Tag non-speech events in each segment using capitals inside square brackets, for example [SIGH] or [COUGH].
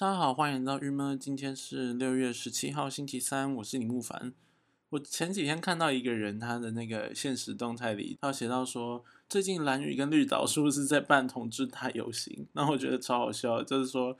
大家好，欢迎来到郁闷。今天是六月十七号，星期三，我是李木凡。我前几天看到一个人，他的那个现实动态里，他写到说，最近蓝屿跟绿岛是不是在办同志大游行？[LAUGHS] 然后我觉得超好笑，就是说，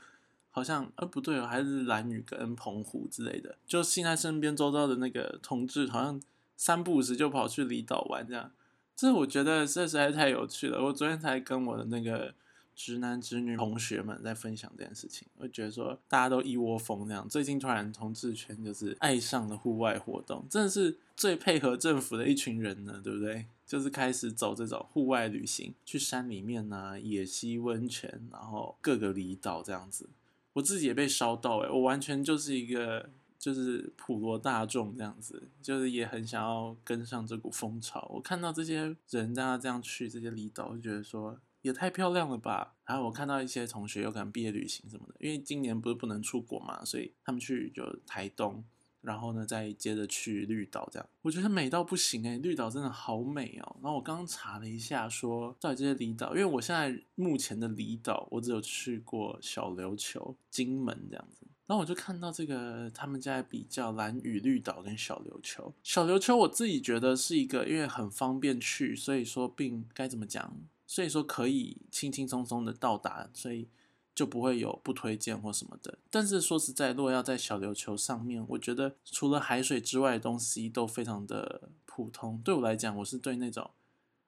好像呃不对哦，还是蓝屿跟澎湖之类的，就现在身边周遭的那个同志，好像三不五时就跑去离岛玩这样。这我觉得这实在太有趣了。我昨天才跟我的那个。直男直女同学们在分享这件事情，我觉得说大家都一窝蜂这样。最近突然同志圈就是爱上了户外活动，真的是最配合政府的一群人呢，对不对？就是开始走这种户外旅行，去山里面啊，野溪温泉，然后各个离岛这样子。我自己也被烧到哎，我完全就是一个就是普罗大众这样子，就是也很想要跟上这股风潮。我看到这些人大家这样去这些离岛，就觉得说。也太漂亮了吧！然后我看到一些同学有可能毕业旅行什么的，因为今年不是不能出国嘛，所以他们去就台东，然后呢再接着去绿岛这样。我觉得美到不行诶，绿岛真的好美哦。然后我刚刚查了一下，说到底这些离岛，因为我现在目前的离岛我只有去过小琉球、金门这样子。然后我就看到这个他们在比较蓝屿绿岛跟小琉球。小琉球我自己觉得是一个，因为很方便去，所以说并该怎么讲？所以说可以轻轻松松的到达，所以就不会有不推荐或什么的。但是说实在，如果要在小琉球上面，我觉得除了海水之外的东西都非常的普通。对我来讲，我是对那种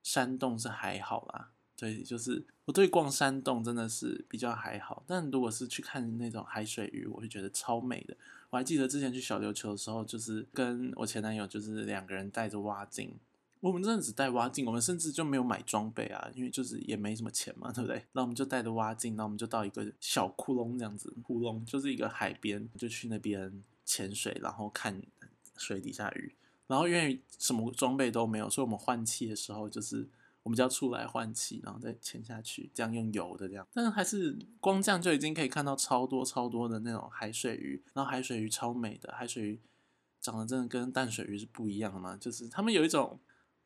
山洞是还好啦。对，就是我对逛山洞真的是比较还好。但如果是去看那种海水鱼，我会觉得超美的。我还记得之前去小琉球的时候，就是跟我前男友，就是两个人带着蛙镜。我们真的只带蛙镜，我们甚至就没有买装备啊，因为就是也没什么钱嘛，对不对？那我们就带着蛙镜，那我们就到一个小窟窿这样子，窟窿就是一个海边，就去那边潜水，然后看水底下鱼。然后因为什么装备都没有，所以我们换气的时候就是我们就要出来换气，然后再潜下去，这样用油的这样。但是还是光这样就已经可以看到超多超多的那种海水鱼，然后海水鱼超美的，海水鱼长得真的跟淡水鱼是不一样的嘛，就是它们有一种。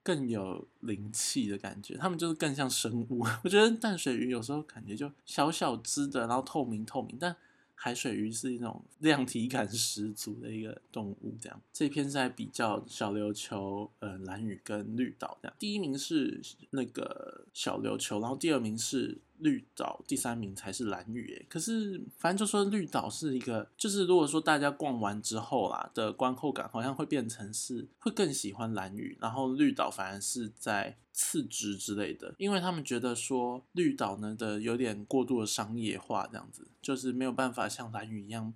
更有灵气的感觉，它们就是更像生物。[LAUGHS] 我觉得淡水鱼有时候感觉就小小只的，然后透明透明，但海水鱼是一种 [LAUGHS] 量体感十足的一个动物。这样，这篇在比较小琉球、呃蓝屿跟绿岛这样。第一名是那个小琉球，然后第二名是。绿岛第三名才是蓝屿诶，可是反正就说绿岛是一个，就是如果说大家逛完之后啦的观后感，好像会变成是会更喜欢蓝屿，然后绿岛反而是在次之之类的，因为他们觉得说绿岛呢的有点过度的商业化，这样子就是没有办法像蓝屿一样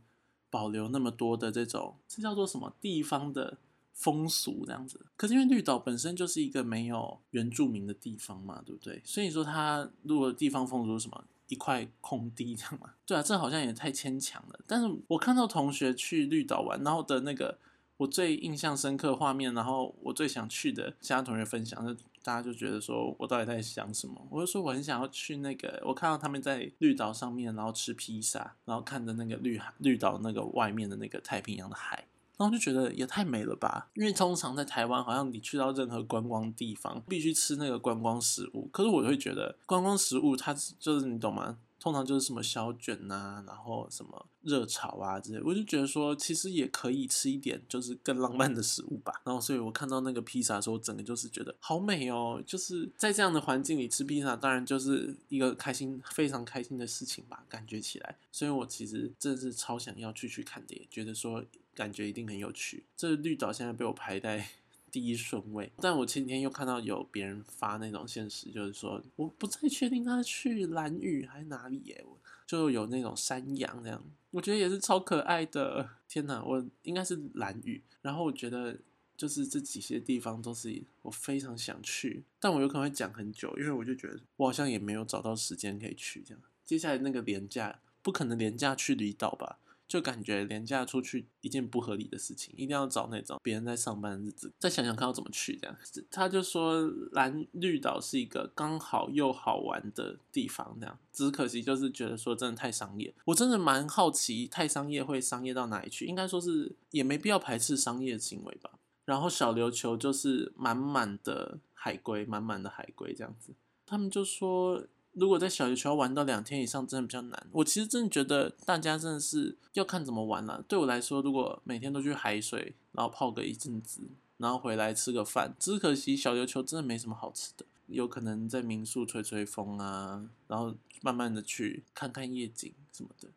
保留那么多的这种，这叫做什么地方的。风俗这样子，可是因为绿岛本身就是一个没有原住民的地方嘛，对不对？所以说它如果地方风俗什么一块空地这样嘛，[LAUGHS] 对啊，这好像也太牵强了。但是我看到同学去绿岛玩，然后的那个我最印象深刻画面，然后我最想去的，其他同学分享，就大家就觉得说我到底在想什么？我就说我很想要去那个，我看到他们在绿岛上面，然后吃披萨，然后看着那个绿绿岛那个外面的那个太平洋的海。然后就觉得也太美了吧！因为通常在台湾，好像你去到任何观光地方，必须吃那个观光食物。可是我会觉得，观光食物它就是你懂吗？通常就是什么小卷呐，然后什么热炒啊之类。我就觉得说，其实也可以吃一点，就是更浪漫的食物吧。然后，所以我看到那个披萨的时候，整个就是觉得好美哦！就是在这样的环境里吃披萨，当然就是一个开心、非常开心的事情吧，感觉起来。所以我其实真的是超想要去去看的，觉得说。感觉一定很有趣。这绿岛现在被我排在 [LAUGHS] 第一顺位，但我前几天又看到有别人发那种现实，就是说我不太确定他去蓝屿还是哪里耶，就有那种山羊这样，我觉得也是超可爱的。天哪，我应该是蓝屿。然后我觉得就是这几些地方都是我非常想去，但我有可能会讲很久，因为我就觉得我好像也没有找到时间可以去这样。接下来那个廉价不可能廉价去离岛吧？就感觉廉价出去一件不合理的事情，一定要找那种别人在上班的日子，再想想看要怎么去这样。他就说蓝绿岛是一个刚好又好玩的地方，这样。只可惜就是觉得说真的太商业，我真的蛮好奇太商业会商业到哪里去。应该说是也没必要排斥商业行为吧。然后小琉球就是满满的海龟，满满的海龟这样子。他们就说。如果在小琉球玩到两天以上，真的比较难。我其实真的觉得大家真的是要看怎么玩了。对我来说，如果每天都去海水，然后泡个一阵子，然后回来吃个饭，只可惜小琉球真的没什么好吃的。有可能在民宿吹吹风啊，然后慢慢的去看看夜景什么的，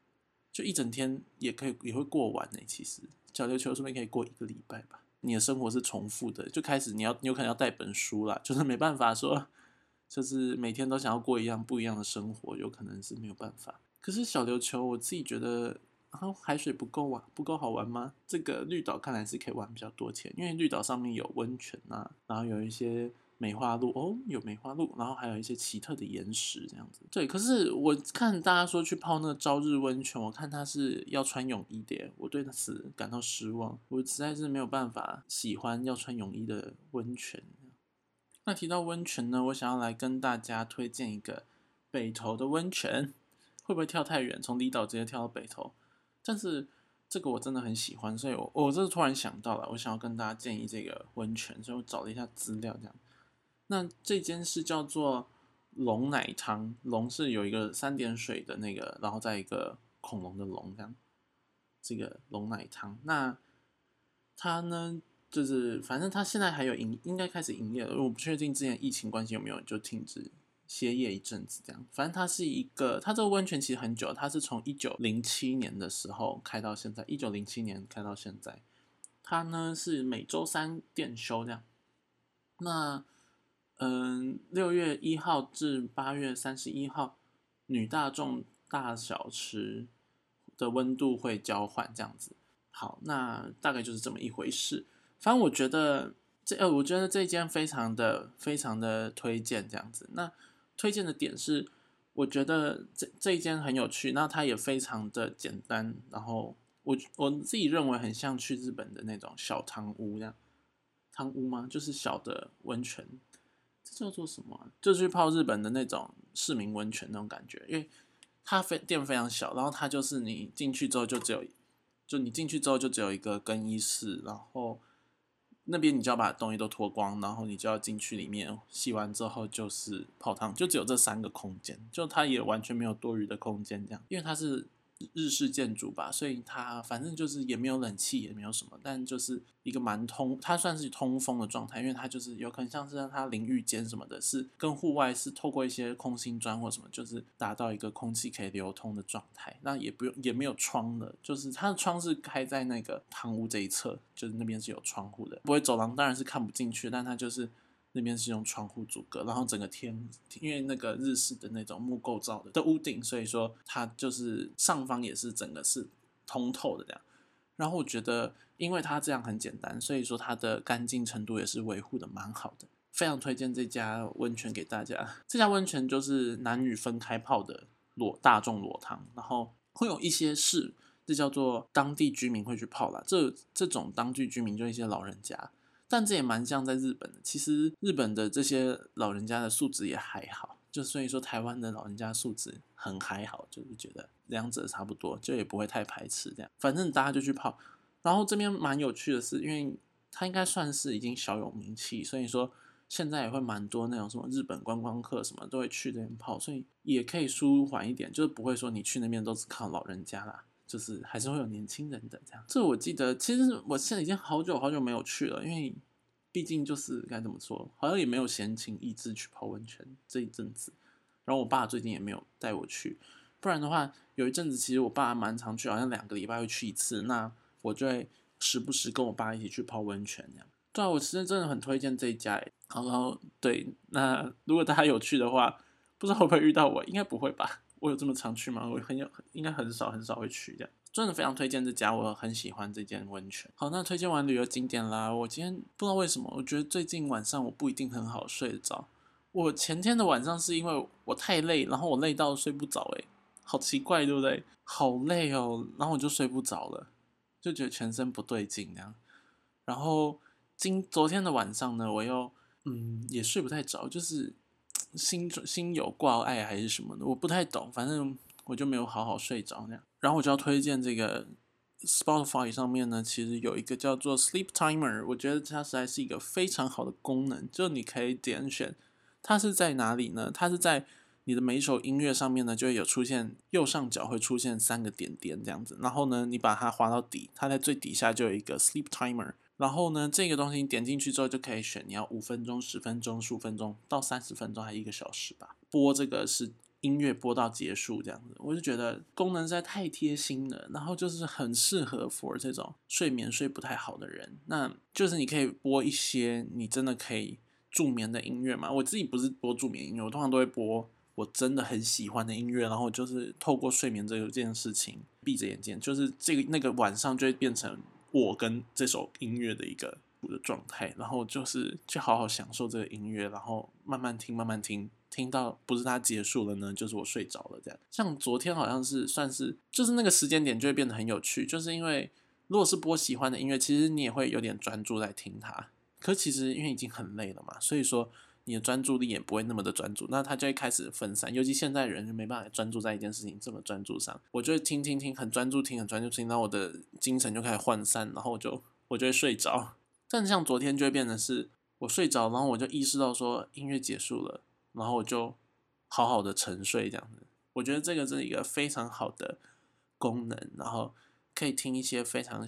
就一整天也可以也会过完呢。其实小琉球说不定可以过一个礼拜吧。你的生活是重复的，就开始你要有可能要带本书啦，就是没办法说，就是每天都想要过一样不一样的生活，有可能是没有办法。可是小琉球我自己觉得，啊海水不够啊，不够好玩吗？这个绿岛看来是可以玩比较多钱，因为绿岛上面有温泉啊，然后有一些。梅花鹿哦，有梅花鹿，然后还有一些奇特的岩石这样子。对，可是我看大家说去泡那个朝日温泉，我看他是要穿泳衣的，我对此感到失望。我实在是没有办法喜欢要穿泳衣的温泉。那提到温泉呢，我想要来跟大家推荐一个北投的温泉，会不会跳太远？从离岛直接跳到北投？但是这个我真的很喜欢，所以我我这是突然想到了，我想要跟大家建议这个温泉，所以我找了一下资料这样。那这间是叫做龙奶汤，龙是有一个三点水的那个，然后再一个恐龙的龙这样，这个龙奶汤。那它呢，就是反正它现在还有营，应该开始营业了。我不确定之前疫情关系有没有就停止歇业一阵子这样。反正它是一个，它这个温泉其实很久，它是从一九零七年的时候开到现在，一九零七年开到现在。它呢是每周三店休这样。那嗯，六月一号至八月三十一号，女大众大小池的温度会交换这样子。好，那大概就是这么一回事。反正我觉得这呃，我觉得这一间非常的非常的推荐这样子。那推荐的点是，我觉得这这一间很有趣，那它也非常的简单。然后我我自己认为很像去日本的那种小汤屋这样，汤屋吗？就是小的温泉。这叫做什么？就去泡日本的那种市民温泉那种感觉，因为它非店非常小，然后它就是你进去之后就只有，就你进去之后就只有一个更衣室，然后那边你就要把东西都脱光，然后你就要进去里面洗完之后就是泡汤，就只有这三个空间，就它也完全没有多余的空间这样，因为它是。日式建筑吧，所以它反正就是也没有冷气，也没有什么，但就是一个蛮通，它算是通风的状态，因为它就是有可能像是让它淋浴间什么的，是跟户外是透过一些空心砖或什么，就是达到一个空气可以流通的状态。那也不用也没有窗的，就是它的窗是开在那个堂屋这一侧，就是那边是有窗户的，不会走廊当然是看不进去，但它就是。那边是用窗户阻隔，然后整个天，因为那个日式的那种木构造的的屋顶，所以说它就是上方也是整个是通透的这样。然后我觉得，因为它这样很简单，所以说它的干净程度也是维护的蛮好的，非常推荐这家温泉给大家。这家温泉就是男女分开泡的裸大众裸汤，然后会有一些是这叫做当地居民会去泡啦，这这种当地居民就一些老人家。但这也蛮像在日本的，其实日本的这些老人家的素质也还好，就所以说台湾的老人家素质很还好，就是觉得两者差不多，就也不会太排斥这样。反正大家就去泡，然后这边蛮有趣的是，因为它应该算是已经小有名气，所以说现在也会蛮多那种什么日本观光客什么都会去这边泡，所以也可以舒缓一点，就是不会说你去那边都是靠老人家啦。就是还是会有年轻人的这样，这我记得，其实我现在已经好久好久没有去了，因为毕竟就是该怎么说，好像也没有闲情逸致去泡温泉这一阵子。然后我爸最近也没有带我去，不然的话，有一阵子其实我爸蛮常去，好像两个礼拜会去一次，那我就会时不时跟我爸一起去泡温泉这样。对啊，我其实真的很推荐这一家。然后对，那如果大家有去的话，不知道会不会遇到我，应该不会吧。我有这么常去吗？我很有，应该很少很少会去这样。真的非常推荐这家，我很喜欢这间温泉。好，那推荐完旅游景点啦，我今天不知道为什么，我觉得最近晚上我不一定很好睡得着。我前天的晚上是因为我太累，然后我累到睡不着，诶，好奇怪，对不对？好累哦，然后我就睡不着了，就觉得全身不对劲这样。然后今昨天的晚上呢，我又嗯也睡不太着，就是。心心有挂碍还是什么的，我不太懂，反正我就没有好好睡着那样。然后我就要推荐这个 Spotify 上面呢，其实有一个叫做 Sleep Timer，我觉得它实在是一个非常好的功能，就你可以点选它是在哪里呢？它是在你的每一首音乐上面呢，就会有出现右上角会出现三个点点这样子，然后呢，你把它滑到底，它在最底下就有一个 sleep timer，然后呢，这个东西你点进去之后就可以选你要五分钟、十分钟、十五分钟到三十分钟，还一个小时吧，播这个是。音乐播到结束这样子，我就觉得功能实在太贴心了，然后就是很适合 for 这种睡眠睡不太好的人。那就是你可以播一些你真的可以助眠的音乐嘛。我自己不是播助眠音乐，我通常都会播我真的很喜欢的音乐，然后就是透过睡眠这个件事情，闭着眼睛，就是这个那个晚上就会变成我跟这首音乐的一个的状态，然后就是去好好享受这个音乐，然后慢慢听，慢慢听。听到不是它结束了呢，就是我睡着了这样。像昨天好像是算是，就是那个时间点就会变得很有趣，就是因为如果是播喜欢的音乐，其实你也会有点专注在听它。可其实因为已经很累了嘛，所以说你的专注力也不会那么的专注，那它就会开始分散。尤其现在人就没办法专注在一件事情这么专注上，我就会听听听，很专注听，很专注听，那我的精神就开始涣散，然后我就我就会睡着。但像昨天就会变成是我睡着，然后我就意识到说音乐结束了。然后我就好好的沉睡这样子，我觉得这个是一个非常好的功能，然后可以听一些非常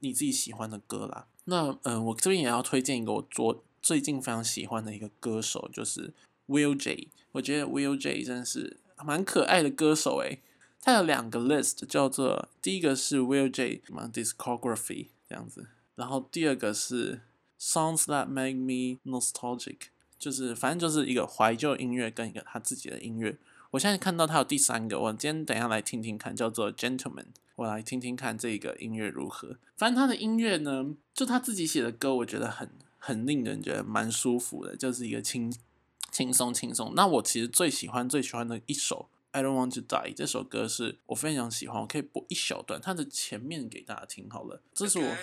你自己喜欢的歌啦。那嗯，我这边也要推荐一个我昨最近非常喜欢的一个歌手，就是 Will J。我觉得 Will J 真的是蛮可爱的歌手诶。他有两个 list，叫做第一个是 Will J 什么 discography 这样子，然后第二个是 songs that make me nostalgic。就是，反正就是一个怀旧音乐跟一个他自己的音乐。我现在看到他有第三个，我今天等下来听听看，叫做《Gentleman》，我来听听看这个音乐如何。反正他的音乐呢，就他自己写的歌，我觉得很很令人觉得蛮舒服的，就是一个轻轻松轻松。那我其实最喜欢最喜欢的一首《I Don't Want to Die》这首歌是我非常喜欢，我可以播一小段它的前面给大家听好了。这是我。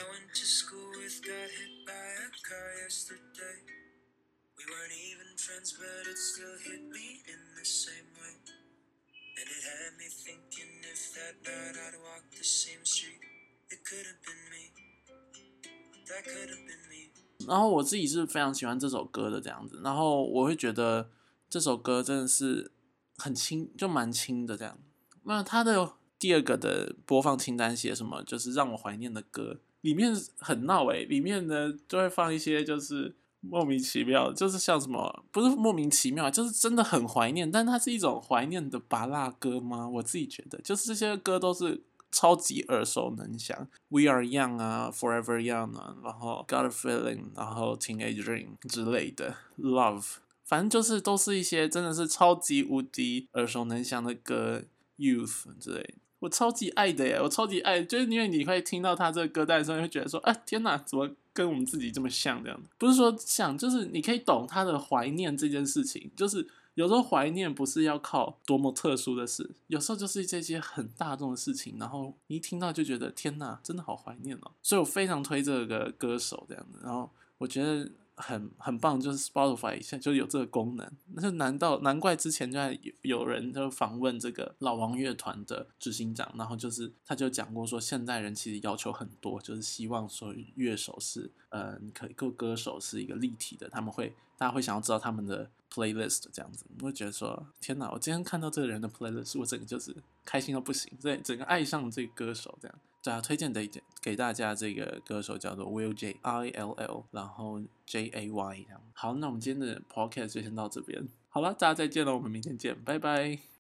That could have been me. 然后我自己是非常喜欢这首歌的这样子，然后我会觉得这首歌真的是很轻，就蛮轻的这样。那它的第二个的播放清单写什么？就是让我怀念的歌，里面很闹诶，里面呢就会放一些就是。莫名其妙，就是像什么，不是莫名其妙，就是真的很怀念，但它是一种怀念的拔辣歌吗？我自己觉得，就是这些歌都是超级耳熟能详，We Are Young 啊，Forever Young 啊，然后 Got a Feeling，然后 Teenage Dream 之类的，Love，反正就是都是一些真的是超级无敌耳熟能详的歌，Youth 之类。我超级爱的耶，我超级爱，就是因为你会听到他这个歌单的时候，会觉得说，哎，天哪，怎么跟我们自己这么像？这样不是说像，就是你可以懂他的怀念这件事情。就是有时候怀念不是要靠多么特殊的事，有时候就是这些很大众的事情，然后一听到就觉得，天哪，真的好怀念哦。所以我非常推这个歌手这样子，然后我觉得。很很棒，就是 Spotify 现在就有这个功能，那就难道难怪之前就在有有人就访问这个老王乐团的执行长，然后就是他就讲过说，现代人其实要求很多，就是希望说乐手是呃，可各歌手是一个立体的，他们会大家会想要知道他们的 playlist 这样子，我会觉得说天哪，我今天看到这个人的 playlist，我整个就是开心到不行，对，整个爱上这个歌手这样。大家推荐的给大家，这个歌手叫做 Will J I L L，然后 J A Y。好，那我们今天的 podcast 就先到这边。好了，大家再见了，我们明天见，拜拜。